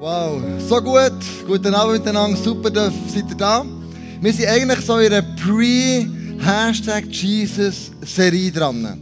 Wow, so gut. Guten Abend miteinander. Super, seid ihr da. Wir sind eigentlich so in einer Pre-Hashtag-Jesus-Serie dran.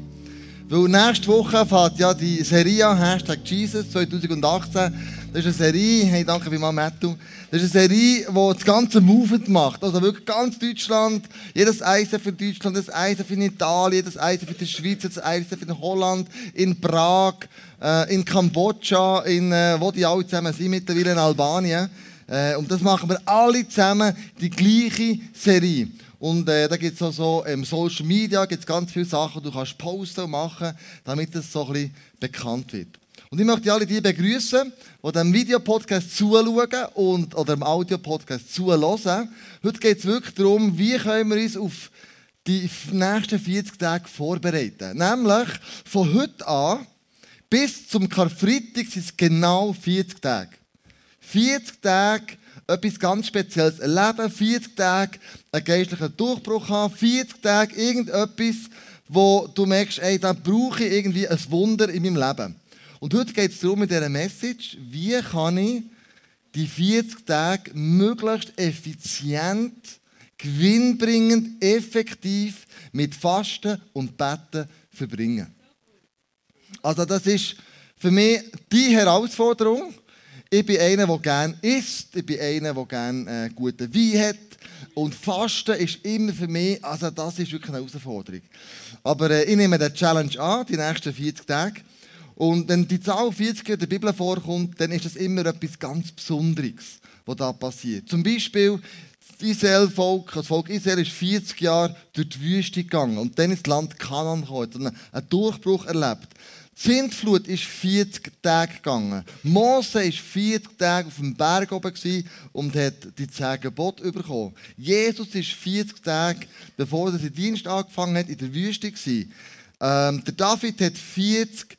Weil nächste Woche fährt ja die Serie an, Hashtag Jesus 2018. Das ist eine Serie, hey, danke vielmals, Matthew. Das ist eine Serie, die das ganze Movement macht. Also wirklich ganz Deutschland, jedes Eisen für Deutschland, das Eisen für Italien, das Eisen für die Schweiz, das Eisen für Holland, in Prag, äh, in Kambodscha, in, äh, wo die alle zusammen sind, mittlerweile in Albanien. Äh, und das machen wir alle zusammen, die gleiche Serie. Und äh, da gibt es auch so im Social Media gibt's ganz viele Sachen, die du kannst posten und machen, damit es so ein bisschen bekannt wird. Und ich möchte alle die begrüßen, die dem Videopodcast zuschauen und, oder dem Audiopodcast zuhören. Heute geht es wirklich darum, wie können wir uns auf die nächsten 40 Tage vorbereiten. Nämlich von heute an bis zum Karfreitag sind es genau 40 Tage. 40 Tage etwas ganz Spezielles erleben, 40 Tage einen geistlichen Durchbruch haben, 40 Tage irgendetwas, wo du merkst, ey, da brauche ich irgendwie ein Wunder in meinem Leben. Und heute geht es darum, mit dieser Message, wie kann ich die 40 Tage möglichst effizient, gewinnbringend, effektiv mit Fasten und Betten verbringen. Also das ist für mich die Herausforderung. Ich bin einer, der gerne isst, ich bin einer, der gerne äh, guten Wein hat. Und Fasten ist immer für mich, also das ist wirklich eine Herausforderung. Aber äh, ich nehme den Challenge an, die nächsten 40 Tage. Und wenn die Zahl 40 in der Bibel vorkommt, dann ist das immer etwas ganz Besonderes, was da passiert. Zum Beispiel, das Israel-Volk, das Volk Israel ist 40 Jahre durch die Wüste gegangen und dann ins Land Kanan gekommen und einen Durchbruch erlebt. Die Sintflut ist 40 Tage gegangen. Mose war 40 Tage auf dem Berg oben und hat die 10 Gebote bekommen. Jesus ist 40 Tage, bevor er seinen Dienst angefangen hat, in der Wüste. Ähm, der David hat 40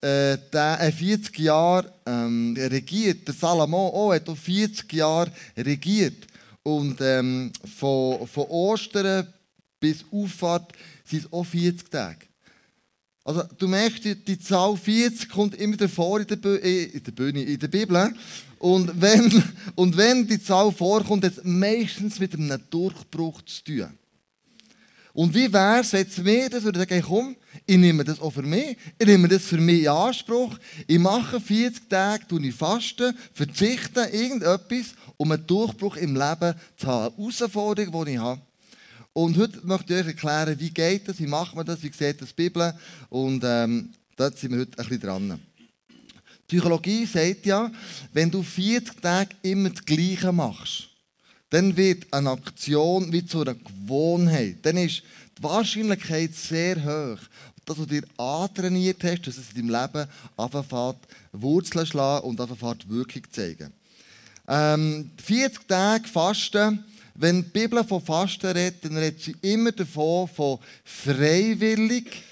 äh, 40 Jahre ähm, regiert. Der Salomo auch hat auch 40 Jahre regiert. Und ähm, von, von Ostern bis Auffahrt sind es auch 40 Tage. Also du merkst, die, die Zahl 40 kommt immer davor in der, äh, in der Bühne, in der Bibel. Und wenn, und wenn die Zahl vorkommt, hat es meistens mit einem Durchbruch zu tun. Und wie wäre es jetzt mir, das ich sagen, komm, ich nehme das auch für mich, ich nehme das für mich in Anspruch, ich mache 40 Tage, tue ich fasten, verzichte irgendetwas, um einen Durchbruch im Leben zu haben, eine Herausforderung, die ich habe. Und heute möchte ich euch erklären, wie geht das, wie macht man das, wie sieht das die Bibel und ähm, da sind wir heute ein bisschen dran. Psychologie sagt ja, wenn du 40 Tage immer das Gleiche machst, dann wird eine Aktion wie zu einer Gewohnheit. Dann ist die Wahrscheinlichkeit sehr hoch, dass du dir antrainiert hast, dass es in deinem Leben anfängt, Wurzeln schlagen und anfängt, Wirkung zeigen. Ähm, 40 Tage Fasten, wenn die Bibel von Fasten redet, dann redet sie immer davon, von freiwillig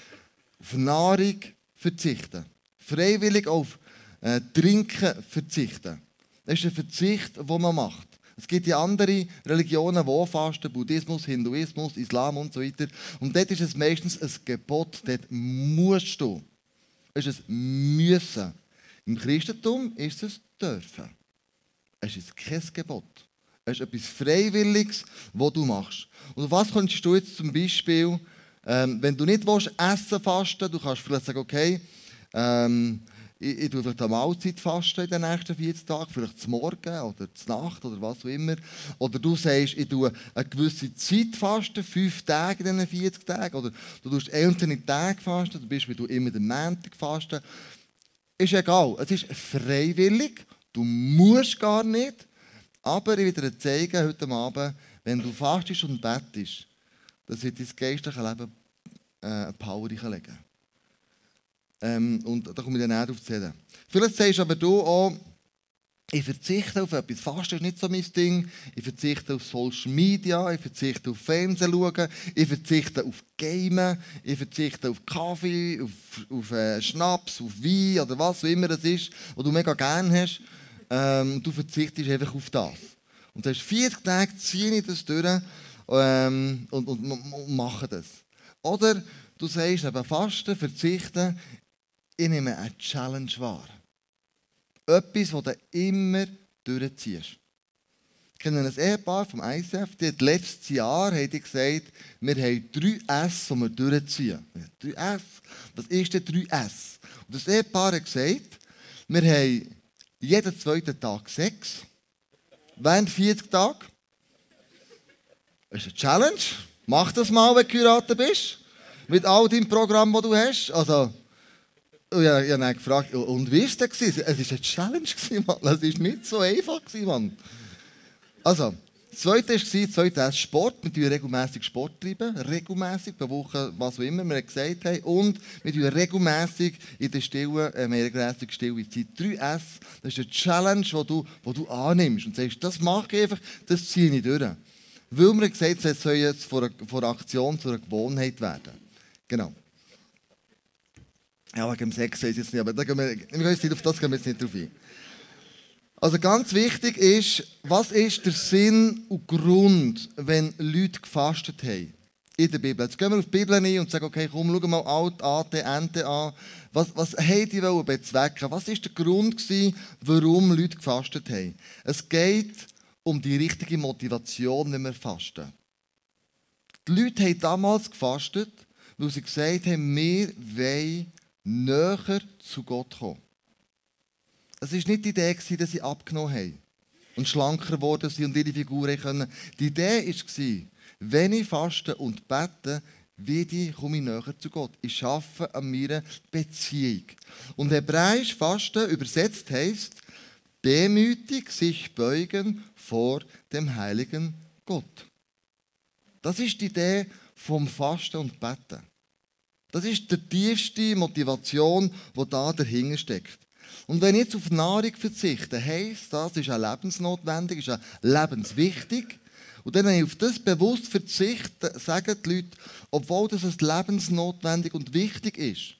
auf Nahrung verzichten. Freiwillig auf äh, Trinken verzichten. Das ist ein Verzicht, den man macht. Es gibt ja andere Religionen, die fasten, Buddhismus, Hinduismus, Islam und so weiter. Und dort ist es meistens ein Gebot, dort musst du. Es ist ein Müssen. Im Christentum ist es dürfen. Es ist kein Gebot. Es ist etwas Freiwilliges, was du machst. Und was könntest du jetzt zum Beispiel, ähm, wenn du nicht willst, essen fasten, du kannst vielleicht sagen, okay, ähm, ich, ich tue vielleicht eine Mahlzeit fasten in den nächsten 40 Tagen, vielleicht zum Morgen oder zur Nacht oder was auch immer. Oder du sagst, ich tue eine gewisse Zeit fasten, fünf Tage in diesen 40 Tagen. Oder du tust einzelne Tage fasten, zum Beispiel du immer den Montag fasten. Ist egal, es ist freiwillig, du musst gar nicht. Aber ich will dir zeigen heute Abend, wenn du fastest und bettest, das wird dein geistliche Leben äh, Power reinlegen. Ähm, und da komme ich dann näher auf zu reden. Vielleicht sagst aber du auch, ich verzichte auf etwas. Fasten ist nicht so mein Ding. Ich verzichte auf Social Media, ich verzichte auf Fernsehen schauen, ich verzichte auf Gamen, ich verzichte auf Kaffee, auf, auf äh, Schnaps, auf Wein oder was auch immer das ist, was du mega gerne hast. Ähm, du verzichtest einfach auf das. Und du hast 40 Tage, ziehe ich das durch ähm, und, und, und mache das. Oder du sagst eben Fasten, Verzichten, ich nehme eine Challenge wahr. etwas, das du immer durchziehst. Ich kenne ein Ehepaar vom ICF, die hat letztes Jahr die gesagt, wir haben drei S, die wir durchziehen. Drei S? Was ist denn drei S? Und das Ehepaar hat gesagt, wir haben jeden zweiten Tag Sex. Während 40 Tagen. Das ist eine Challenge. Mach das mal, wenn du geheiratet bist. Mit all deinem Programm, das du hast. Also, ich habe dann gefragt, und wie war es denn? Es war eine Challenge, Mann. Es war nicht so einfach, Mann. Also, das zweite war, zweite ist Sport. Wir treiben regelmässig Sport treiben. Regelmässig, pro Woche, was auch immer wir gesagt haben. Und wir treiben regelmässig in der Stillen, äh, regelmäßig stille Zeit. 3S, das ist eine Challenge, die du, die du annimmst und sagst, das mache ich einfach, das ziehe ich durch. Weil wir gesagt haben, es soll jetzt von einer Aktion zu einer Gewohnheit werden. Genau. Ja, wegen dem Sex ich jetzt nicht, aber da gehen wir, wir auf das gehen wir jetzt nicht drauf ein. Also ganz wichtig ist, was ist der Sinn und Grund, wenn Leute gefastet haben in der Bibel? Jetzt gehen wir auf die Bibel ein und sagen, okay, komm, schau mal Alt, Ate, Ente an. Was, was haben die bezwecken? Was ist der Grund gewesen, warum Leute gefastet haben? Es geht um die richtige Motivation, wenn wir fasten. Die Leute haben damals gefastet, weil sie gesagt haben, wir wollen näher zu Gott kommen. Es war nicht die Idee, dass sie abgenommen haben und schlanker geworden sind und ihre Figur können. Die Idee war, wenn ich faste und bete, wie komme ich näher zu Gott. Ich schaffe an meiner Beziehung. Und Hebräisch Fasten übersetzt heißt demütig sich beugen vor dem heiligen Gott. Das ist die Idee vom Fasten und Beten. Das ist die tiefste Motivation, die da dahinter steckt. Und wenn ich jetzt auf Nahrung verzichte, heisst das, ist auch lebensnotwendig, ist auch lebenswichtig. Und dann, wenn ich auf das bewusst verzichte, sagen die Leute, obwohl das lebensnotwendig und wichtig ist,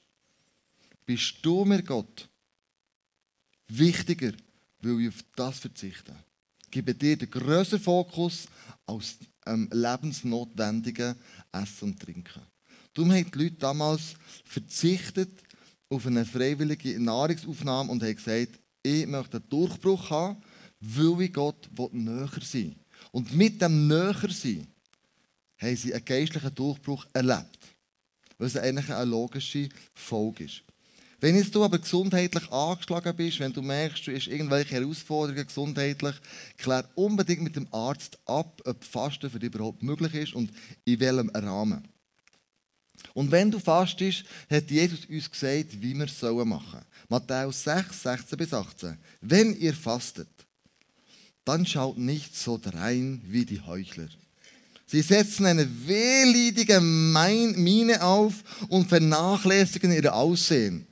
bist du mir Gott wichtiger, weil ich auf das verzichte. Ich gebe dir den grösseren Fokus als ähm, lebensnotwendigen Essen und Trinken. Darum haben die Leute damals verzichtet auf eine freiwillige Nahrungsaufnahme und haben gesagt, ich möchte einen Durchbruch haben, weil ich Gott näher sein Und mit dem näher sein haben sie einen geistlichen Durchbruch erlebt. Was eigentlich eine logische Folge ist. Wenn jetzt du aber gesundheitlich angeschlagen bist, wenn du merkst, du hast irgendwelche Herausforderungen gesundheitlich, klär unbedingt mit dem Arzt ab, ob Fasten für dich überhaupt möglich ist und in welchem Rahmen. Und wenn du fastest, hat Jesus uns gesagt, wie wir es machen sollen. Matthäus 6, 16 bis 18. Wenn ihr fastet, dann schaut nicht so drein wie die Heuchler. Sie setzen eine wehleidige Miene auf und vernachlässigen ihr Aussehen.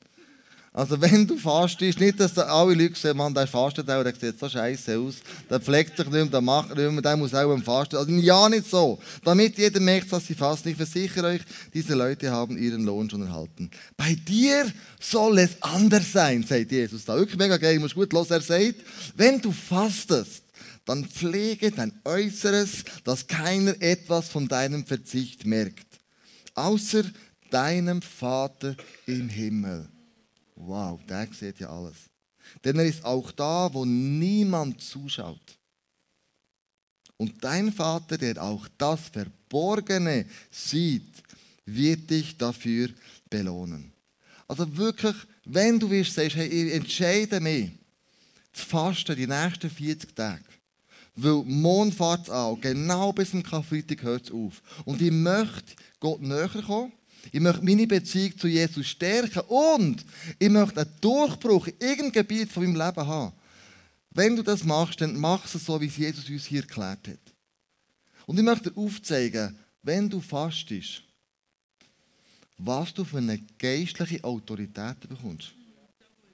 Also wenn du fastest, nicht, dass da alle Leute sehen, man, der fastet auch, der sieht so scheiße aus, der pflegt sich nicht mehr, der macht nicht mehr, der muss auch am Fasten. Also ja, nicht so. Damit jeder merkt, dass sie fasten. Ich versichere euch, diese Leute haben ihren Lohn schon erhalten. Bei dir soll es anders sein, sagt Jesus da. Wirklich mega geil, muss gut los. Er sagt, wenn du fastest, dann pflege dein Äußeres, dass keiner etwas von deinem Verzicht merkt. Außer deinem Vater im Himmel. Wow, der sieht ja alles. Denn er ist auch da, wo niemand zuschaut. Und dein Vater, der auch das Verborgene sieht, wird dich dafür belohnen. Also wirklich, wenn du wirst, sagst, hey, ich entscheide mich zu fasten die nächsten 40 Tage. Weil Mond fährt an, genau bis zum Karfreitag hört es auf. Und ich möchte Gott näher kommen ich möchte meine Beziehung zu Jesus stärken und ich möchte einen Durchbruch in irgendeinem Gebiet von meinem Leben haben. Wenn du das machst, dann mach es so, wie es Jesus uns hier erklärt hat. Und ich möchte dir aufzeigen, wenn du fastest, was du für eine geistliche Autorität bekommst.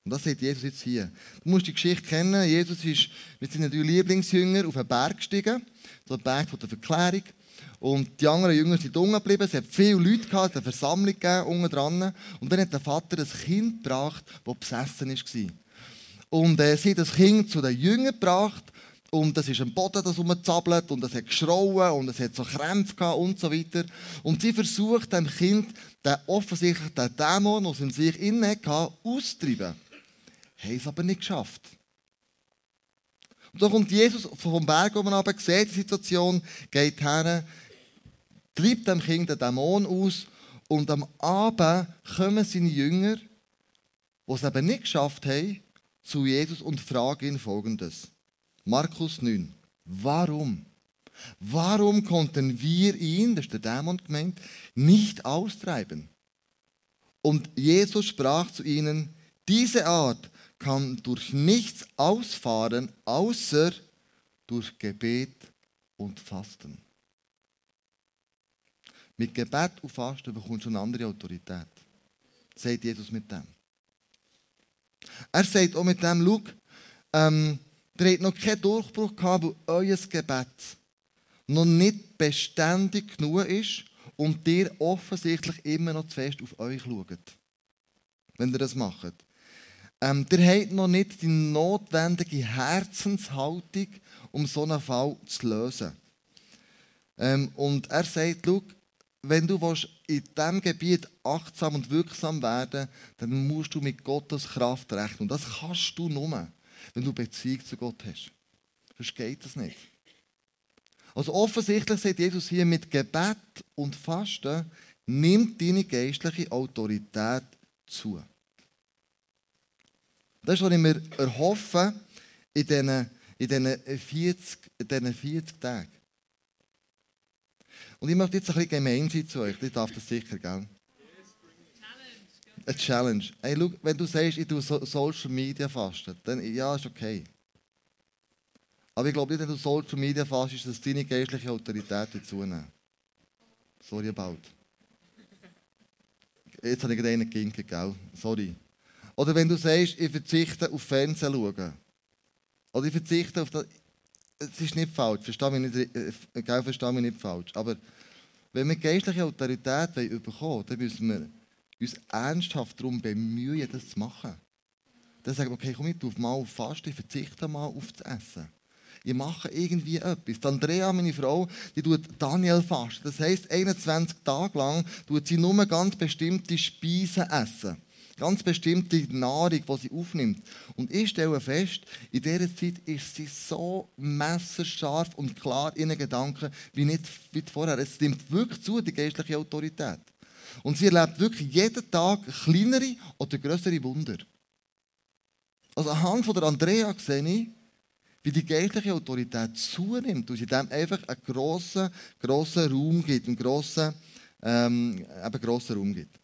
Und das sagt Jesus jetzt hier. Du musst die Geschichte kennen. Jesus ist mit seinen drei Lieblingsjüngern auf einen Berg gestiegen, so ein Berg von der Verklärung. Und die anderen Jünger sind unten geblieben. Es hat viele Leute gehabt, eine Versammlung gegeben, unten dran. Und dann hat der Vater ein Kind gebracht, das besessen war. Und äh, sie hat das Kind zu den Jüngern gebracht. Und es ist am Boden das rumgezappelt und es hat geschrauen und es hat so Krämpfe gehabt und so weiter. Und sie versucht dem Kind den offensichtlich den Dämon, den es in sich innen hatte, auszutreiben. haben es aber nicht geschafft. Und so kommt Jesus vom Berg oben runter, sieht die Situation, geht her, treibt dem Kind den Dämon aus und am Abend kommen seine Jünger, die es eben nicht geschafft haben, zu Jesus und fragen ihn folgendes. Markus 9. Warum? Warum konnten wir ihn, das ist der Dämon gemeint, nicht austreiben? Und Jesus sprach zu ihnen, diese Art kann durch nichts ausfahren, außer durch Gebet und Fasten. Mit Gebet und Fasten bekommst du eine andere Autorität. Sagt Jesus mit dem. Er sagt auch mit dem, schau, ähm, ihr habt noch keinen Durchbruch gehabt, weil euer Gebet noch nicht beständig genug ist und ihr offensichtlich immer noch zu fest auf euch schaut. Wenn ihr das macht. Ähm, ihr habt noch nicht die notwendige Herzenshaltung, um so einen Fall zu lösen. Ähm, und er sagt, wenn du in diesem Gebiet achtsam und wirksam werden dann musst du mit Gottes Kraft rechnen. Und das kannst du nur, wenn du Beziehung zu Gott hast. Sonst geht das nicht. Also offensichtlich sagt Jesus hier mit Gebet und Fasten, nimmt deine geistliche Autorität zu. Das ist, was ich mir erhoffe in diesen, in diesen, 40, in diesen 40 Tagen. Und ich möchte jetzt ein bisschen gemein sein zu euch. Ich darf das sicher, gell? Eine Challenge. Hey, schau, wenn du sagst, ich tue Social Media fasten, dann ja, ist okay. Aber ich glaube nicht, wenn du Social Media fastest, dass deine geistliche Autorität zunehmen. Sorry about. Jetzt habe ich gerade einen geginkt, gell? Sorry. Oder wenn du sagst, ich verzichte auf Fernsehen schauen. Oder ich verzichte auf das. Es ist nicht falsch, verstehe mich nicht, äh, gell, verstehe mich nicht falsch. Aber wenn wir geistliche Autorität bekommen wollen, dann müssen wir uns ernsthaft darum bemühen, das zu machen. Dann sagen wir, okay, komm ich auf mal auf Fasten, ich verzichte mal auf das Essen. Ich mache irgendwie etwas. Die Andrea, meine Frau, die tut Daniel fasten. Das heisst, 21 Tage lang tut sie nur ganz bestimmte Speisen essen. Ganz bestimmte Nahrung, die sie aufnimmt. Und ich stelle fest, in dieser Zeit ist sie so messerscharf und klar in den Gedanken wie nicht wie vorher. Es nimmt wirklich zu, die geistliche Autorität. Und sie erlebt wirklich jeden Tag kleinere oder größere Wunder. Also anhand von der Andrea sehe ich, wie die geistliche Autorität zunimmt und sie dem einfach einen grossen, grossen Raum gibt, einen grossen, ähm, eben grossen Raum gibt.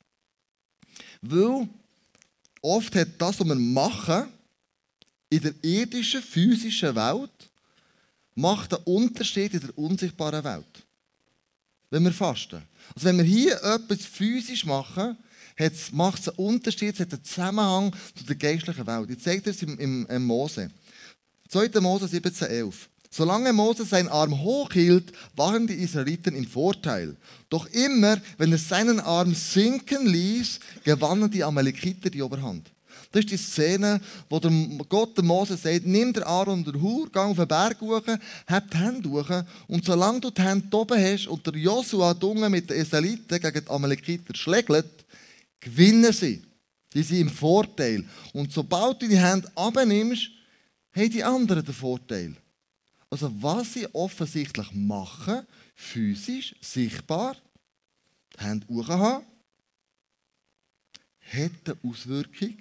Weil oft hat das, was wir machen, in der irdischen, physischen Welt, macht einen Unterschied in der unsichtbaren Welt. Wenn wir fasten. Also wenn wir hier etwas physisch machen, macht es einen Unterschied, es hat einen Zusammenhang zu der geistlichen Welt. Ich zeige das im, im, im Mose. 2. Mose 17,11. Solange Mose seinen Arm hochhielt, waren die Israeliten im Vorteil. Doch immer, wenn er seinen Arm sinken ließ, gewannen die Amalekiter die Oberhand. Das ist die Szene, wo der Gott dem Mose sagt, nimm den Aaron und den Hur, geh auf den Berg hoch, hab die Hände hoch und solange du die Hände oben hast und der Josua Dunge mit den Israeliten gegen die Amalekiter schlägt, gewinnen sie. Die sind im Vorteil. Und sobald du die Hände abnimmst, haben die anderen den Vorteil. Also was sie offensichtlich machen, physisch, sichtbar, die Hände hoch haben, hat eine Auswirkung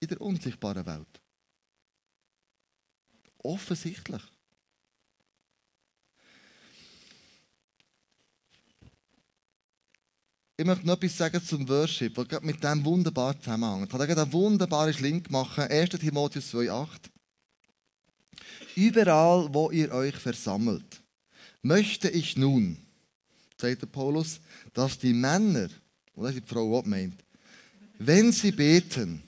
in der unsichtbaren Welt. Offensichtlich. Ich möchte noch etwas sagen zum Worship, weil gerade mit dem wunderbar zusammenhängt. Ich habe einen wunderbaren Link gemacht. 1. Timotheus 2,8. Überall, wo ihr euch versammelt, möchte ich nun, sagt der Paulus, dass die Männer, ist die Frau auch meint, wenn sie beten,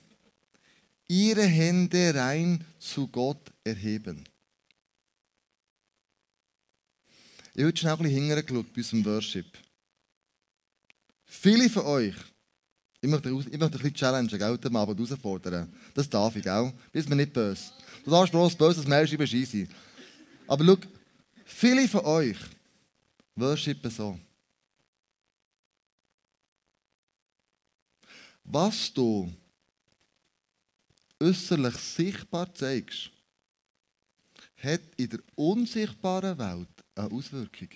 ihre Hände rein zu Gott erheben. Ich habe schnell ein bisschen hingeschaut bei unserem Worship. Viele von euch, ich möchte, möchte ein bisschen challengen, gell, am Abend herausfordern. Das darf ich, gell? Bist mir nicht böse. Du darfst bloß böses Mail schreiben, scheisse. Aber schau, viele von euch worshipen so. Was du äußerlich sichtbar zeigst, hat in der unsichtbaren Welt eine Auswirkung.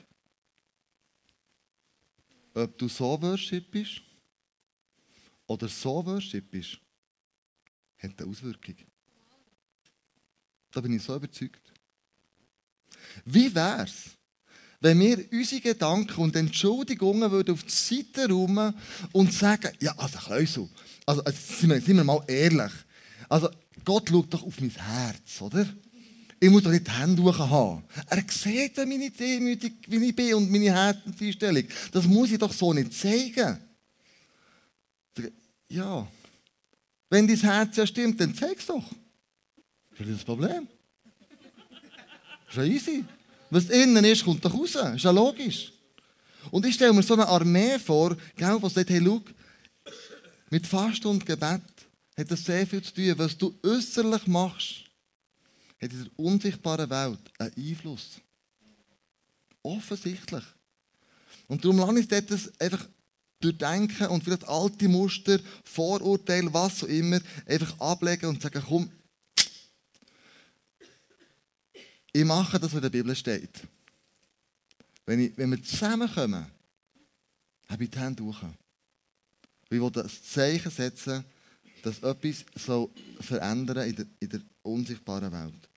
Ob du so worshipst oder so worshipst, hat eine Auswirkung. Da bin ich so überzeugt. Wie wäre es, wenn wir unsere Gedanken und Entschuldigungen würden auf die Seite räumen und sagen, ja, also Kleusel, also, also sind, wir, sind wir mal ehrlich, also Gott schaut doch auf mein Herz, oder? Ich muss doch nicht die Hände haben. Er sieht ja meine Demütig, wie ich bin und meine Herzenseinstellung. Das muss ich doch so nicht zeigen. Ja, wenn dein Herz ja stimmt, dann zeig es doch. Das ist das Problem. Das ist ja easy. Was innen ist, kommt doch raus. Das ist ja logisch. Und ich stelle mir so eine Armee vor, gell, was sagt, hey, schau, mit Fasten und Gebet hat das sehr viel zu tun. Was du äußerlich machst, hat in dieser unsichtbaren Welt einen Einfluss. Offensichtlich. Und darum lasse ich das einfach durchdenken und vielleicht alte Muster, Vorurteile, was auch immer, einfach ablegen und sagen, komm, ich mache das, was in der Bibel steht. Wenn, ich, wenn wir zusammenkommen, habe ich die Hände durch. Ich will das Zeichen setzen, dass etwas so verändern in der, in der unsichtbaren Welt.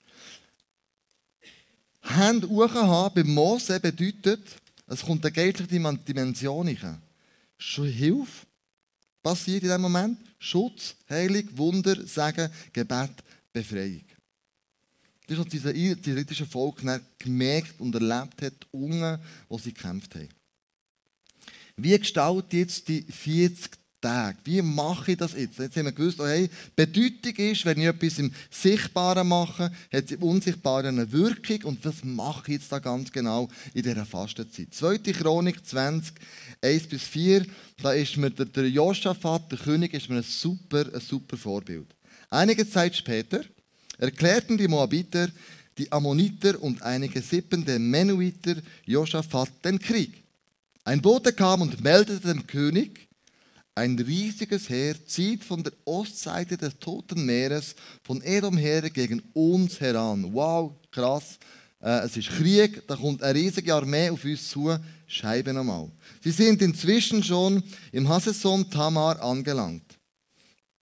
Hände hoch haben bei Mose bedeutet, es kommt eine geistliche Dimension rein. Schon Hilfe passiert in diesem Moment. Schutz, Heilung, Wunder, Segen, Gebet, Befreiung. Das ist, was diese israelitische Volk gemerkt und erlebt hat, unten, wo sie gekämpft haben. Wie gestaltet jetzt die 40 Tage. Wie mache ich das jetzt? Jetzt haben wir gewusst, oh hey, Bedeutung ist, wenn ich etwas im Sichtbaren mache, hat es im Unsichtbaren eine Wirkung. Und was mache ich jetzt da ganz genau in dieser Fastenzeit? 2. Chronik 20, 1 bis 4, da ist mir der, der Josaphat, der König, ist mir ein super, ein super Vorbild. Einige Zeit später erklärten die Moabiter, die Ammoniter und einige Sippen der Menuiter Josaphat den Krieg. Ein Bote kam und meldete dem König, ein riesiges Heer zieht von der Ostseite des Toten Meeres von Edom her gegen uns heran. Wow, krass. Äh, es ist Krieg, da kommt eine riesige Armee auf uns zu. Scheibe nochmal. Sie sind inzwischen schon im Hasseson Tamar angelangt.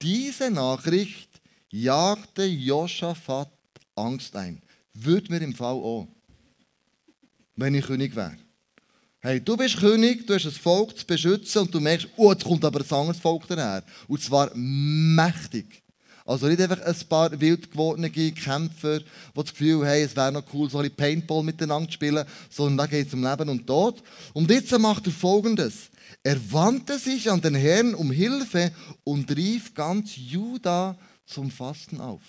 Diese Nachricht jagte Josaphat Angst ein. Würde mir im Fall auch, wenn ich König wäre. Hey, du bist König, du hast ein Volk zu beschützen und du merkst, oh, jetzt kommt aber ein anderes Volk daher. Und zwar mächtig. Also nicht einfach ein paar wild gewordene Kämpfer, die das Gefühl haben, es wäre noch cool, so ein Paintball miteinander zu spielen, sondern da geht es um Leben und Tod. Und jetzt macht er Folgendes. Er wandte sich an den Herrn um Hilfe und rief ganz Juda zum Fasten auf.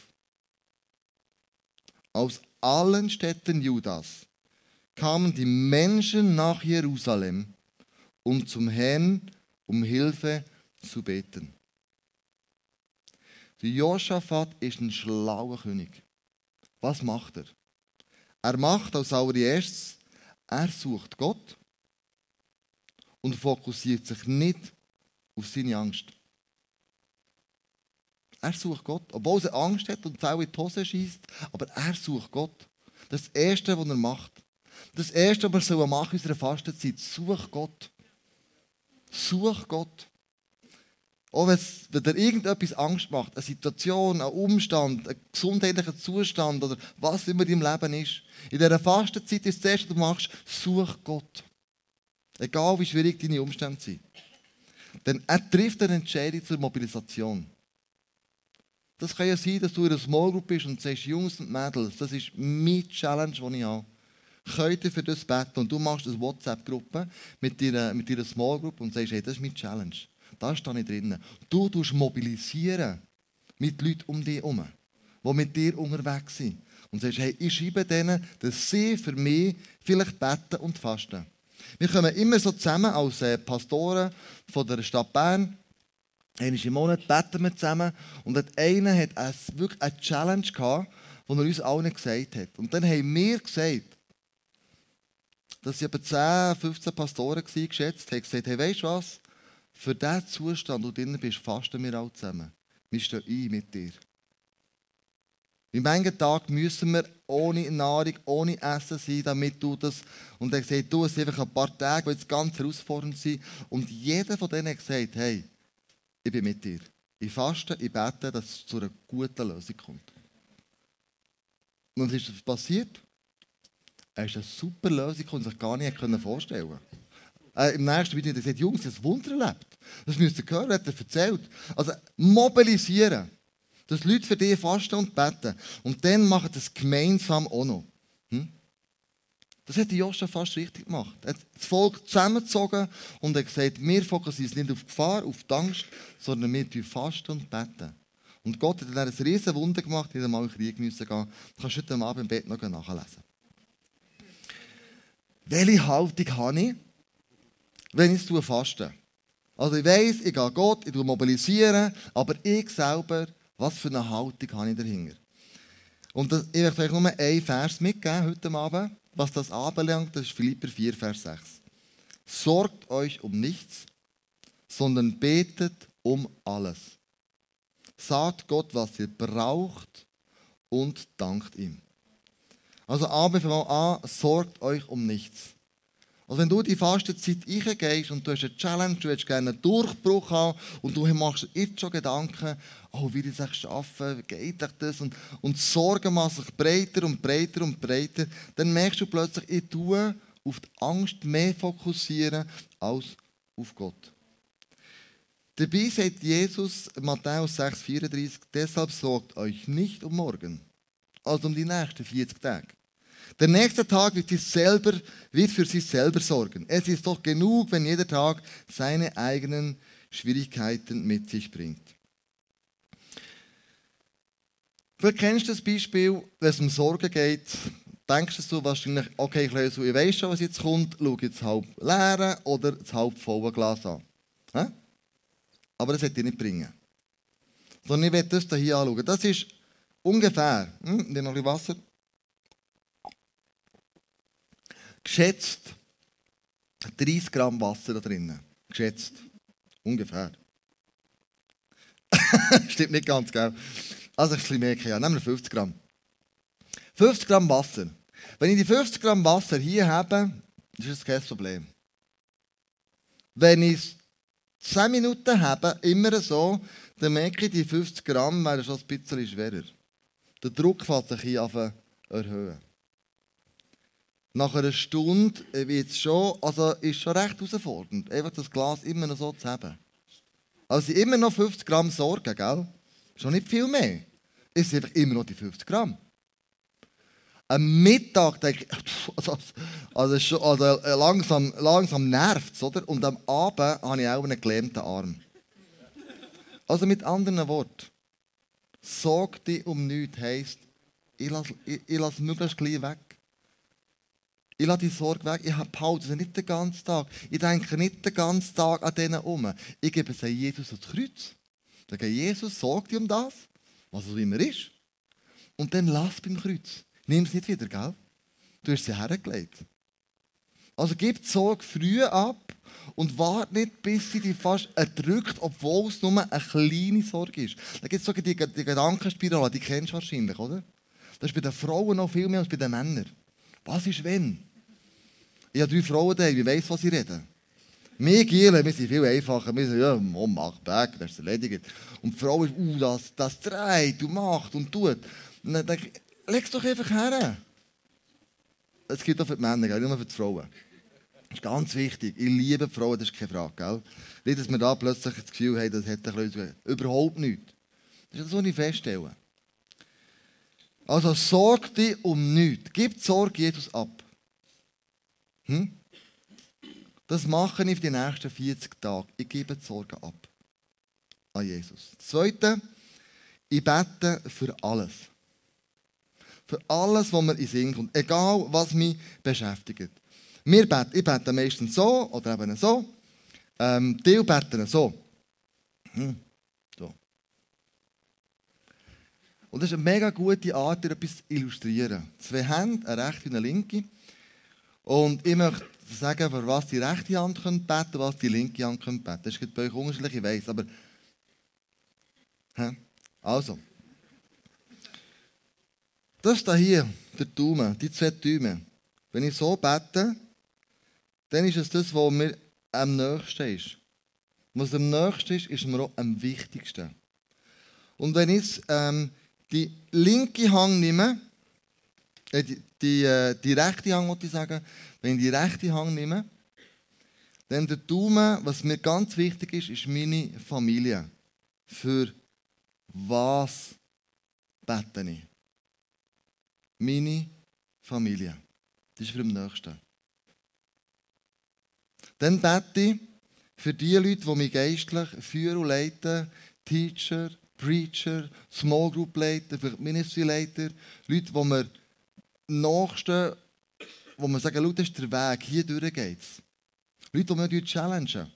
Aus allen Städten Judas kamen die Menschen nach Jerusalem, um zum Herrn um Hilfe zu beten. Der Josaphat ist ein schlauer König. Was macht er? Er macht als allererstes, er sucht Gott und fokussiert sich nicht auf seine Angst. Er sucht Gott, obwohl er Angst hat und auch in die Hose schießt, aber er sucht Gott. Das ist das Erste, was er macht. Das Erste, was wir machen in unserer Fastenzeit, such Gott. Such Gott. Auch wenn dir irgendetwas Angst macht, eine Situation, ein Umstand, ein gesundheitlicher Zustand oder was immer im Leben ist. In dieser Fastenzeit ist das Erste, was du machst, such Gott. Egal wie schwierig deine Umstände sind. Denn er trifft eine Entscheidung zur Mobilisation. Das kann ja sein, dass du in einer Small Group bist und sagst, Jungs und Mädels, das ist meine Challenge, die ich habe könnt ihr für das beten. Und du machst eine WhatsApp-Gruppe mit deiner, mit deiner Small Group und sagst, hey, das ist meine Challenge. Da stehe ich drin. Du tust mobilisieren mit Leuten um dich herum, die mit dir unterwegs sind. Und sagst, hey, ich schreibe denen, dass sie für mich vielleicht beten und fasten. Wir kommen immer so zusammen als äh, Pastoren von der Stadt Bern. Einmal im Monat beten wir zusammen. Und einer hat wirklich eine Challenge gehabt, die er uns allen gesagt hat. Und dann haben wir gesagt, dass sie etwa 10, 15 Pastoren waren, geschätzt, haben gesagt, hey, weißt du was? Für diesen Zustand, wo du drin bist, fasten wir alle zusammen. Wir stehen ein mit dir. Wie manchen Tag müssen wir ohne Nahrung, ohne Essen sein, damit du das. Und er sagt, du, es sind einfach ein paar Tage, die jetzt ganz herausfordernd sind. Und jeder von denen hat gesagt, hey, ich bin mit dir. Ich faste, ich bete, dass es zu einer guten Lösung kommt. Und was ist passiert? Es ist eine super Lösung, die sich gar nicht vorstellen konnte. Äh, Im nächsten Video hat er Jungs, das Wunder erlebt. Das müsst ihr hören, hat er erzählt. Also mobilisieren. Dass Leute für dich fasten und beten. Und dann machen das gemeinsam auch noch. Das hat Joshua fast richtig gemacht. Er hat das Volk zusammengezogen und hat gesagt, wir fokussieren nicht auf Gefahr, auf die Angst, sondern wir fasten und beten. Und Gott hat dann ein riesen Wunder gemacht, nicht einmal in den Krieg müssen gehen. Du kannst heute Abend im Bett noch nachlesen. Welche Haltung habe ich, wenn ich es faste? Also ich weiss, ich gehe Gott, ich mobilisiere, aber ich selber, was für eine Haltung habe ich dahinter? Und das, ich möchte euch nur einen Vers mitgeben heute Abend, was das anbelangt, das ist Philipper 4, Vers 6. Sorgt euch um nichts, sondern betet um alles. Sagt Gott, was ihr braucht und dankt ihm. Also an, sorgt euch um nichts. Also wenn du die Fastenzeit eingehst und du hast eine Challenge, du willst gerne einen Durchbruch haben und du machst jetzt schon Gedanken, oh, wie ich das schaffen, wie geht das? Und, und Sorgen machen sich breiter und breiter und breiter, dann merkst du plötzlich, ich tue auf die Angst mehr fokussieren als auf Gott. Dabei sagt Jesus, Matthäus 6,34, deshalb sorgt euch nicht um morgen, also um die nächsten 40 Tage. Der nächste Tag wird, sich selber, wird für sich selber sorgen. Es ist doch genug, wenn jeder Tag seine eigenen Schwierigkeiten mit sich bringt. Vielleicht kennst du das Beispiel, wenn es um Sorgen geht, denkst du wahrscheinlich, okay, ich, lese, ich weiß schon, was jetzt kommt, schau jetzt halb leere oder das halb volle Glas an. Aber das wird dir nicht bringen. Sondern ich werde das hier anschauen. Das ist ungefähr, hm, noch ein bisschen Wasser, Geschätzt 30 Gramm Wasser da drinnen. Geschätzt. Ungefähr. Stimmt nicht ganz, gell? Also bisschen mehr, ja. Nehmen wir 50 Gramm. 50 Gramm Wasser. Wenn ich die 50 Gramm Wasser hier habe, ist das kein Problem. Wenn ich es 10 Minuten habe, immer so, dann merke ich, die 50 Gramm werden schon ein bisschen schwerer. Der Druck fällt sich hier auf erhöhen. Nach einer Stunde wird es schon, also ist schon recht herausfordernd, einfach das Glas immer noch so zu haben. Also immer noch 50 Gramm Sorgen, gell? Schon nicht viel mehr. Es sind einfach immer noch die 50 Gramm. Am Mittag denke ich, also, also, also äh, langsam, langsam nervt es, oder? Und am Abend habe ich auch einen gelähmten Arm. Also mit anderen Worten, sorg dich um nichts heisst, ich lasse, ich, ich lasse möglichst gleich weg. Ich lasse die Sorge weg. Ich behalte sie nicht den ganzen Tag. Ich denke nicht den ganzen Tag an denen um. Ich gebe sie Jesus ans Kreuz. Dann Sage Jesus, sorg dir um das, was es immer ist. Und dann lass beim Kreuz. Nimm es nicht wieder, gell? Du hast sie hergelegt. Also gib die Sorge früh ab und warte nicht, bis sie dich fast erdrückt, obwohl es nur eine kleine Sorge ist. Da gibt es sogar die, die Gedankenspirale, die kennst du wahrscheinlich, oder? Das ist bei den Frauen noch viel mehr als bei den Männern. Was ist wenn? Ich habe drei Frauen da, ich weiß, was sie reden. Wir Gielen, wir sind viel einfacher. Wir sagen, ja, Mom, mach weg, das ist erledigt. Und die Frau ist, uh, das, das dreht und macht und tut. Und dann denke ich, leg es doch einfach her. Es gibt auch für die Männer, nicht nur für die Frauen. Das ist ganz wichtig. Ich liebe die Frauen, das ist keine Frage. Gell? Nicht, dass wir da plötzlich das Gefühl haben, das hätte ein bisschen überhaupt nichts. Das ist das, was ich feststelle. Also sorg dich um nichts. Gib die Sorge Jesus ab. Hm? Das mache ich für die nächsten 40 Tage. Ich gebe die Sorgen ab an Jesus. Das Zweite, ich bete für alles. Für alles, was mir in Sinn kommt. Egal, was mich beschäftigt. Wir beten, ich bete meistens so oder eben so. Ähm, die beten so. Hm. so. Und das ist eine mega gute Art, etwas zu illustrieren. Zwei Hände, eine rechte und eine linke. Und ich möchte sagen, für was die rechte Hand beten könnte, was die linke Hand beten könnte. Das ist bei euch unterschiedlich, ich weiss, aber... Hä? Also. Das da hier, der Daumen, die zwei Daumen. Wenn ich so bete, dann ist es das, was mir am nächsten ist. Was am nächsten ist, ist mir auch am wichtigsten. Und wenn ich ähm, die linke Hand nehme, äh, die, die, äh, die rechte Hand, muss ich sagen, wenn ich die rechte Hand nehme, dann der Daumen, was mir ganz wichtig ist, ist meine Familie. Für was bete ich? Meine Familie. Das ist für den Nächsten. Dann bete ich für die Leute, die mich geistlich führen und leiten, Teacher, Preacher, Small Group Leiter, Ministry Leiter, Leute, die mir nachstehen, wo man sagen, schau, das ist der Weg, hier durch geht's. Leute, die mich challengen.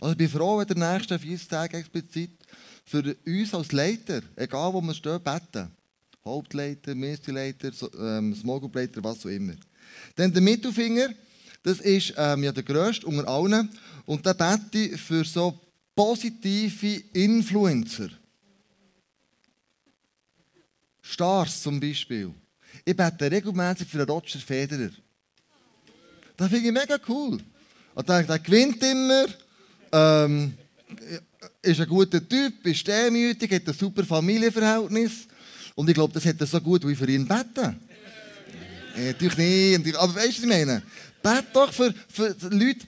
Also ich bin froh, wenn der nächste 40 Tage explizit für uns als Leiter, egal wo wir stehen, beten. Hauptleiter, Ministerleiter, ähm, Small Group Leiter, was auch immer. Dann der Mittelfinger, das ist ähm, ja der grösste unter allen. Und der bete ich für so positive Influencer. Stars zum Beispiel. Ich bete regelmäßig für den Roger Federer. Das finde ich mega cool. Und der, der gewinnt immer, ähm, ist ein guter Typ, ist demütig, hat ein super Familienverhältnis. Und ich glaube, das hat er so gut wie für ihn beten. Äh, natürlich nicht. Aber weißt du, was ich meine? Bet doch für, für Leute,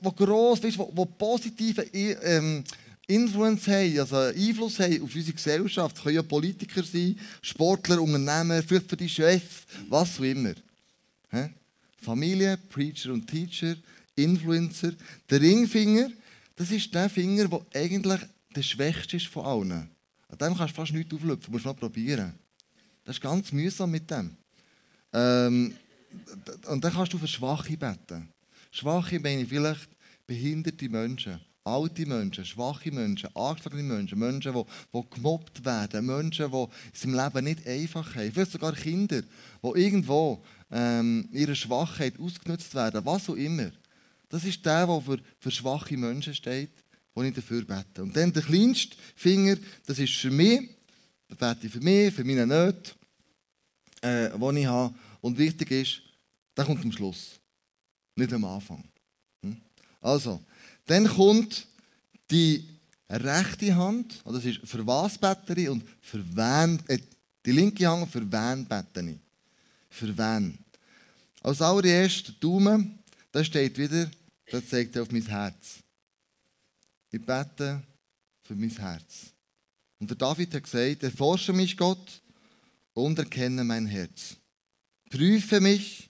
die äh, gross sind, die, positive ähm, Influence haben, also Einfluss haben auf unsere Gesellschaft. Es können ja Politiker sein, Sportler, Unternehmer, vielleicht für die Chefs, was auch immer. He? Familie, Preacher und Teacher, Influencer. Der Ringfinger, das ist der Finger, der eigentlich der schwächste ist von allen. An dem kannst du fast nichts auflöpfen, musst du mal probieren. Das ist ganz mühsam mit dem. Ähm, und dann kannst du für Schwache beten. Schwache meine ich vielleicht behinderte Menschen, alte Menschen, schwache Menschen, angeschlagene Menschen, Menschen, die, gemobbt werden, Menschen, die es im Leben nicht einfach haben, vielleicht sogar Kinder, die irgendwo ähm, ihre Schwachheit ausgenutzt werden, was auch immer. Das ist der, der für, für schwache Menschen steht, wo ich dafür bete. Und dann der kleinste Finger, das ist für mich, da bete ich für mich, für meine Nöte, äh, die ich habe. Und wichtig ist, der kommt am Schluss, nicht am Anfang. Hm? Also, dann kommt die rechte Hand, das ist für was bete ich und für wen, äh, die linke Hand, für wen bete ich. Für wen. Als allererstes der Daumen, da steht wieder, das zeigt auf mein Herz. Ich bete für mein Herz. Und der David hat gesagt, erforsche mich Gott und erkenne mein Herz. Prüfe mich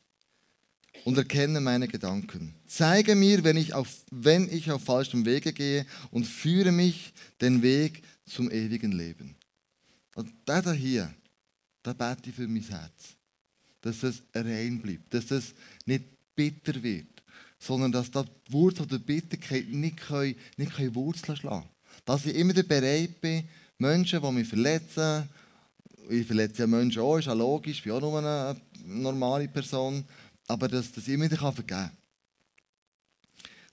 und erkenne meine Gedanken. Zeige mir, wenn ich, auf, wenn ich auf falschem Wege gehe und führe mich den Weg zum ewigen Leben. Und da hier, da bete ich für mein Herz. Dass es rein bleibt, dass es nicht bitter wird, sondern dass die Wurzel der Bitterkeit nicht, können, nicht können Wurzeln schlagen Dass ich immer bereit bin, Menschen, die mich verletzen, ich verletze ja Menschen auch, ist ja logisch, ich bin auch nur eine normale Person, aber dass, dass ich mir vergeben kann.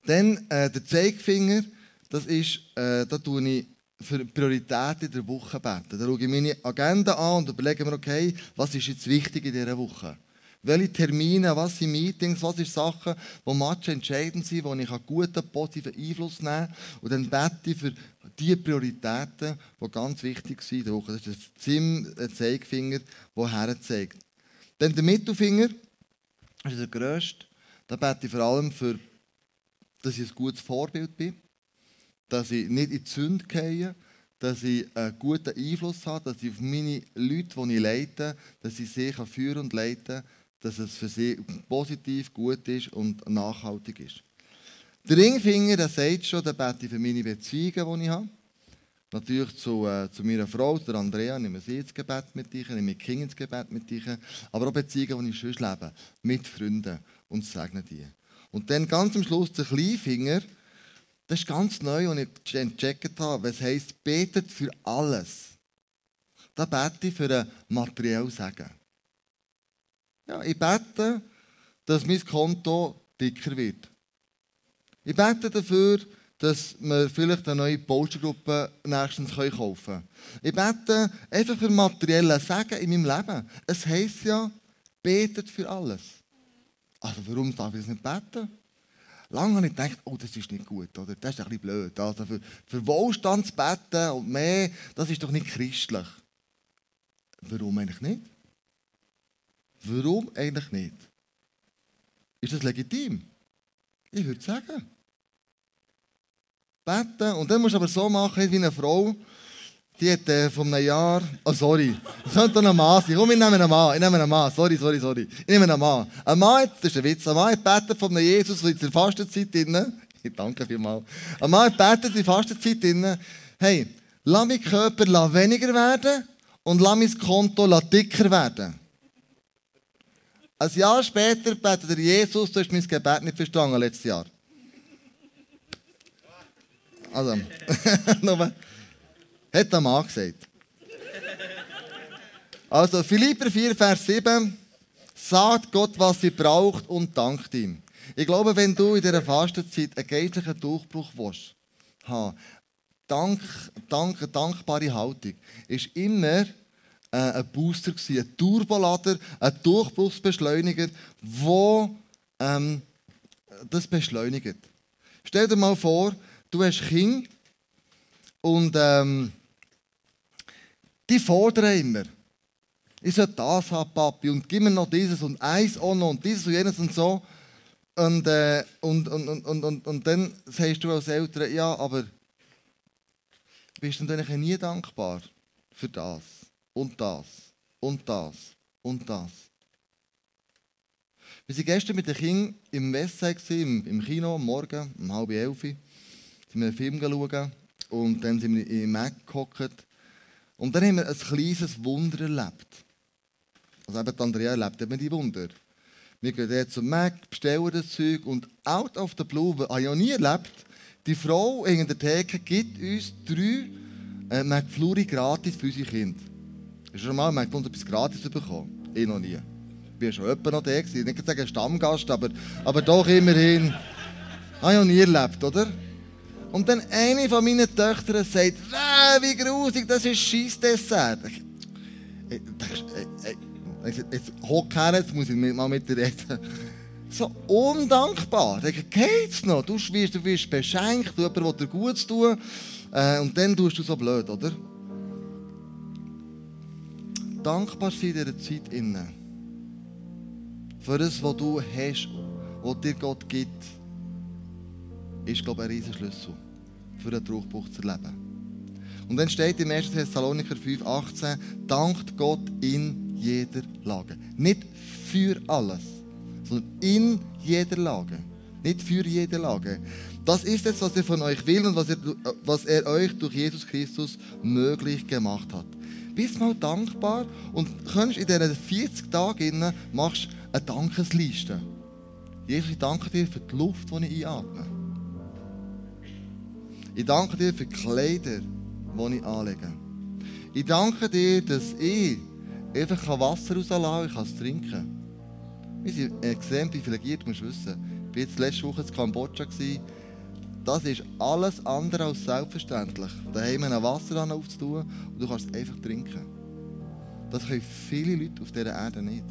Dann äh, der Zeigefinger, das ist, äh, da tue ich für Prioritäten der Woche beten. Da schaue ich meine Agenda an und überlege mir, okay, was ist jetzt wichtig in dieser Woche? Welche Termine, was sind Meetings, was sind Sachen, die Matches entscheidend sind, wo ich einen guten, positiven Einfluss nehmen kann. Und dann bete ich für die Prioritäten, die ganz wichtig sind in der Woche. Das ist ein Zeigefinger, der herzeigt. Dann der Mittelfinger, das ist der grösste. Da bete ich vor allem für, dass ich ein gutes Vorbild bin, dass ich nicht in die Sünde gehe, dass ich einen guten Einfluss habe, dass ich auf meine Leute, die ich leite, dass ich sie führen und leiten kann, dass es für sie positiv, gut ist und nachhaltig ist. Der Ringfinger, der sagt schon, der bete ich für meine Beziehungen, die ich habe. Natürlich zu, äh, zu meiner Frau, der Andrea, nehme sie ins Gebet mit dir, nehme die Kinder ins Gebet mit dir, aber auch Beziehungen, die ich sonst lebe, mit Freunden und segne die. Und dann ganz am Schluss der Kleinfinger, das ist ganz neu und ich entdeckt habe, was heisst, betet für alles. Da bete ich für ein materielles Segen. Ja, ich bete, dass mein Konto dicker wird. Ich bete dafür, dass wir vielleicht eine neue Postergruppe nächstens kaufen können. Ich bete einfach für materielle Segen in meinem Leben. Es heisst ja, betet für alles. Also warum darf ich es nicht beten? Lange habe ich gedacht, oh, das ist nicht gut, oder? Das ist ein bisschen blöd. Also für, für Wohlstand zu beten und mehr, das ist doch nicht christlich. Warum eigentlich nicht? Warum eigentlich nicht? Ist das legitim? Ich würde sagen. Beten. Und dann musst du aber so machen, wie eine Frau, die hat äh, von einem Jahr. Oh, sorry. Das könnte ein Mann sein. Komm, ich nehme einen Mann. Ich nehme einen Mann. Sorry, sorry, sorry. Ich nehme einen Mann. Ein Mann, das ist ein Witz. Ein Mann betet von einem Jesus in der Fastenzeit. Ich danke vielmals. Ein Mann betet in der Fastenzeit drin. Hey, lass mein Körper weniger werden und lass mein Konto dicker werden. Ein Jahr später betet der Jesus, du hast mein Gebet nicht verstanden letztes Jahr. Also, nur. Hat der Mann gesagt. Also, Philipper 4, Vers 7. Sagt Gott, was sie braucht und dankt ihm. Ich glaube, wenn du in dieser Fastenzeit einen geistlichen Durchbruch willst, haben, Dank, Dank, dankbare Haltung, ist immer äh, ein Booster, ein Turbolader, ein Durchbruchsbeschleuniger, der ähm, das beschleunigt. Stell dir mal vor, du hast Kinder und ähm, die fordern immer. Ich soll das haben, Papi, und gib mir noch dieses und eins auch noch und dieses und jenes und so. Und, äh, und, und, und, und, und, und dann sagst du als Eltern, ja, aber bist du natürlich nie dankbar für das und das und das und das. Wir waren gestern mit den Kindern im Westside, im, Kino, Morgen, um halb elf. Sind wir einen Film schauen und dann sind wir im Mac gehockt und dann haben wir ein kleines Wunder erlebt. Also eben Andrea erlebt eben die Wunder. Wir gehen jetzt zum Mac, bestellen das Zeug und out of the blue, habe ich noch nie erlebt, die Frau in der Theke gibt uns drei äh, McFlurry gratis für unsere Kinder. Du schon mal McDonald's etwas gratis bekommen? Ich noch nie. Ich war schon jemand noch da, gewesen. nicht sagen Stammgast, aber, aber doch immerhin. Habe ich noch nie erlebt, oder? Und dann eine von meinen Töchtern sagt, wie grusig, das ist Scheissdessert. Ich dachte, jetzt hock her, jetzt muss ich mal mit dir reden. So undankbar. Ich denke, geht's noch? Du wirst, du wirst beschenkt, du jemand dir Gutes tun. Äh, und dann tust du so blöd, oder? Dankbar sein in dieser Zeit innen. Für das, was du hast, was dir Gott gibt ist, glaube ich, ein Riesenschlüssel für einen Durchbruch zu erleben. Und dann steht im 1. Thessaloniker 5,18, dankt Gott in jeder Lage. Nicht für alles, sondern in jeder Lage. Nicht für jede Lage. Das ist es, was er von euch will und was er, was er euch durch Jesus Christus möglich gemacht hat. Bist mal dankbar und kannst in diesen 40 Tagen machst eine Dankesliste. Jesus, ich danke dir für die Luft, die ich einatme. Ich danke dir für die Kleider, die ich anlege. Ich danke dir, dass ich einfach Wasser rauslassen kann, ich es trinken kann. Wir sind extrem privilegiert, musst du wissen. Ich war jetzt letzte Woche in Kambodscha. Das ist alles andere als selbstverständlich. Daheim ein Wasser aufzutun und du kannst es einfach trinken. Das können viele Leute auf dieser Erde nicht.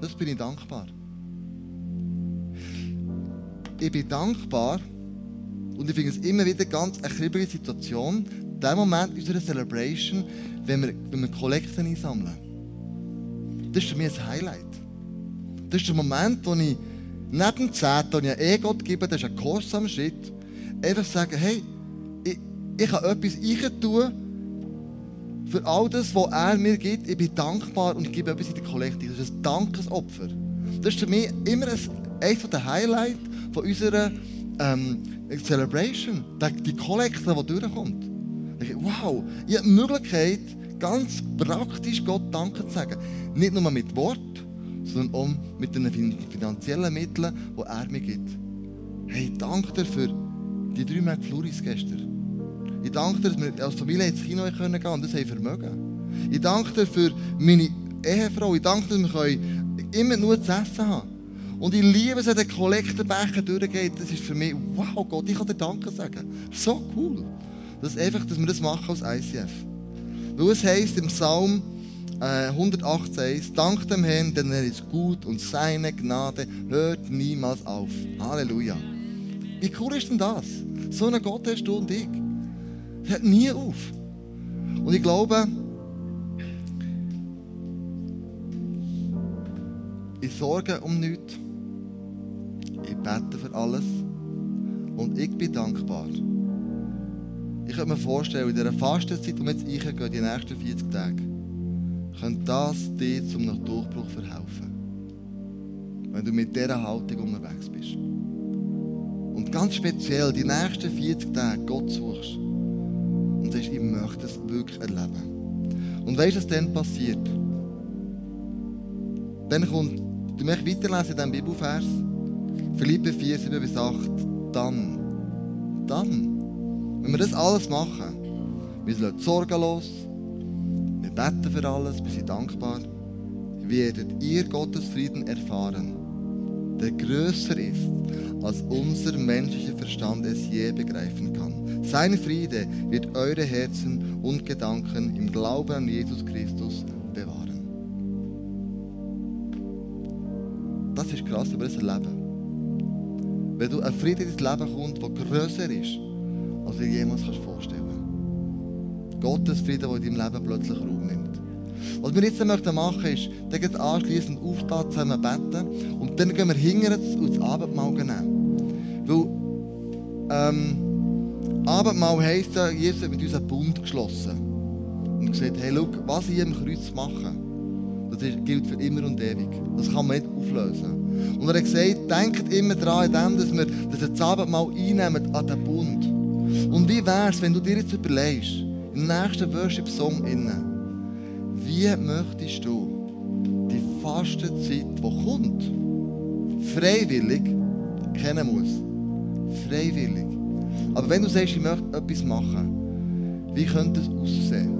Das bin ich dankbar. Ich bin dankbar, und ich finde es immer wieder ganz eine kribbige Situation, der Moment unserer Celebration, wenn wir, wenn wir Kollekten einsammeln. Das ist für mich ein Highlight. Das ist der Moment, wo ich neben dem Zehnten, den ich eh Gott gebe, das ist ein kostsamer Schritt, einfach sagen, hey, ich, ich kann etwas tun für all das, was er mir gibt. Ich bin dankbar und gebe etwas in die Kollekte. Das ist ein Dankesopfer. Das ist für mich immer ein, eines der Highlights von unserer ähm, Celebration, die Kollekte, die durchkommt. Wow, ich habe die Möglichkeit, ganz praktisch Gott Danke zu sagen. Nicht nur mit Wort, sondern auch mit den finanziellen Mitteln, die er mir gibt. Hey, danke dir für die drei McFlurries gestern. Ich danke dir, dass wir als Familie ins Kino gehen können und das haben Vermögen. Ich danke dir für meine Ehefrau. Ich danke dir, dass wir immer nur zu essen haben. Und ich liebe es, wenn der Kollektenbecher durchgeht. Das ist für mich, wow Gott, ich kann dir Danke sagen. So cool. Das einfach, dass wir das machen als ICF. Weil es heisst im Psalm äh, 118, Dank dem Herrn, denn er ist gut und seine Gnade hört niemals auf. Halleluja. Wie cool ist denn das? So einen Gott hast du und ich. Das hört nie auf. Und ich glaube, ich sorge um nichts. Ich bete für alles. Und ich bin dankbar. Ich könnte mir vorstellen, in dieser Fastenzeit, die wir jetzt eingehen, die nächsten 40 Tage, könnte das dir zum Durchbruch verhelfen. Wenn du mit dieser Haltung unterwegs bist. Und ganz speziell die nächsten 40 Tage Gott suchst und sagst, ich möchte es wirklich erleben. Und weißt du, was dann passiert? Dann kommt, du möchtest weiterlesen in diesem Bibelvers, Philippe 4, 7 bis 8, dann, dann, wenn wir das alles machen, wir sind sorgenlos, wir beten für alles, wir sind dankbar, werdet ihr Gottes Frieden erfahren, der größer ist, als unser menschlicher Verstand es je begreifen kann. Sein Friede wird eure Herzen und Gedanken im Glauben an Jesus Christus bewahren. Das ist krass über das Leben. Wenn du ein Friede in dein Leben kommt, der größer ist, als du dir jemals vorstellen kannst. Gottes Frieden, der in deinem Leben plötzlich Raum nimmt. Was wir jetzt machen möchten, ist, dann anschließend aufstehen, zusammen beten und dann gehen wir hinterher und das Abendmahl nehmen. Weil, ähm, Abendmahl heisst ja, Jesus hat mit uns einen Bund geschlossen. Und gesagt, hey, schau, was ich am Kreuz mache, das gilt für immer und ewig. Das kann man nicht auflösen. Und er hat gesagt, denkt immer daran, dass wir das Abendmahl einnehmen an den Bund. Und wie wäre es, wenn du dir jetzt überlegst, im nächsten Worship-Song innen, wie möchtest du die Fastenzeit, die kommt, freiwillig kennen muss? Freiwillig. Aber wenn du sagst, ich möchte etwas machen, wie könnte es aussehen?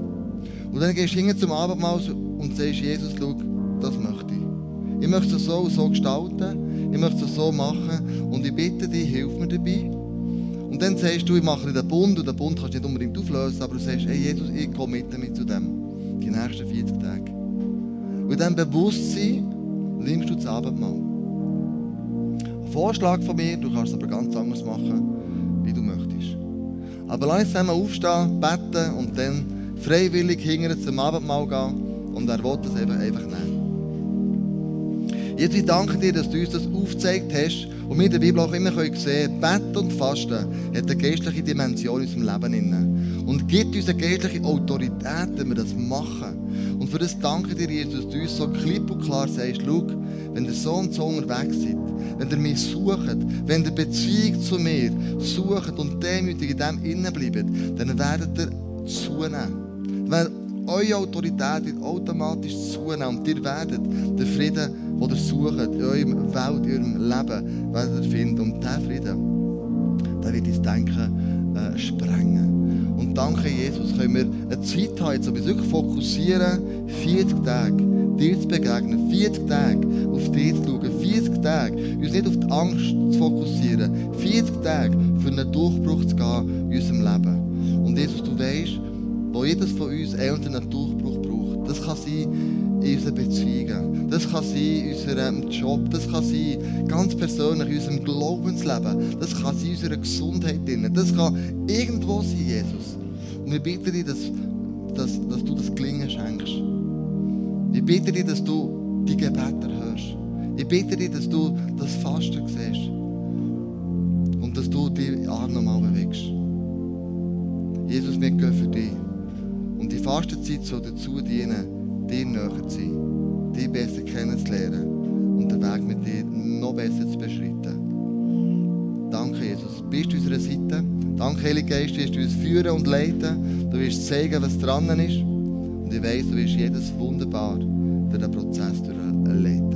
Und dann gehst du hin zum Abendmahl und sagst, Jesus, schau, das möchte ich. Möchte es so und so gestalten, ich möchte es so machen und ich bitte dich, hilf mir dabei. Und dann sagst du, ich mache den Bund und den Bund kannst du nicht unbedingt auflösen, aber du sagst, hey Jesus, ich komme mit damit zu dem die nächsten 40 Tage. Und in diesem Bewusstsein nimmst du das Abendmahl. Ein Vorschlag von mir, du kannst es aber ganz anders machen, wie du möchtest. Aber lass uns zusammen aufstehen, beten und dann freiwillig hinterher zum Abendmahl gehen und er will das einfach, einfach nehmen. Jetzt ich danke dir, dass du uns das aufgezeigt hast und wir in der Bibel auch immer sehen können, Beten und Fasten hat eine geistliche Dimension in unserem Leben. Inne. Und gibt uns eine geistliche Autorität, wenn wir das machen. Und für das danke dir, Jesus, dass du uns so klipp und klar sagst, schau, wenn ihr so und so unterwegs seid, wenn ihr mich sucht, wenn ihr Beziehung zu mir sucht und demütig in dem innen bleibt, dann werdet ihr zunehmen. Eure Autorität wird automatisch zunehmen und ihr werdet den Frieden die ihr sucht, in eurem Welt, in eurem Leben, werdet ihr finden. Und dieser Frieden, der wird das Denken äh, sprengen. Und danke Jesus, können wir eine Zeit haben, jetzt uns wirklich fokussieren, 40 Tage dir zu begegnen, 40 Tage auf dich zu schauen, 40 Tage uns nicht auf die Angst zu fokussieren, 40 Tage für einen Durchbruch zu gehen in unserem Leben. Und Jesus, du weißt, wo jedes von uns einen Durchbruch braucht. Das kann sein in unseren Beziehungen. Das kann sein in unserem Job. Das kann sein ganz persönlich in unserem Glaubensleben. Das kann sein in unserer Gesundheit. Das kann irgendwo sein, Jesus. Und wir bitten dich, dass, dass, dass du das Gelingen schenkst. Ich bitte dich, dass du die Gebete hörst. Ich bitte dich, dass du das Fasten siehst. Und dass du die Arme nochmal Und die Fastenzeit soll dazu dienen, dir näher zu sein, dich besser kennenzulernen und den Weg mit dir noch besser zu beschreiten. Danke, Jesus. Bist du unserer Seite. Danke, Heilige Geist, wirst du uns führen und leiten. Du wirst zeigen, was dran ist. Und ich weiss, du wirst jedes wunderbar durch den Prozess leiten.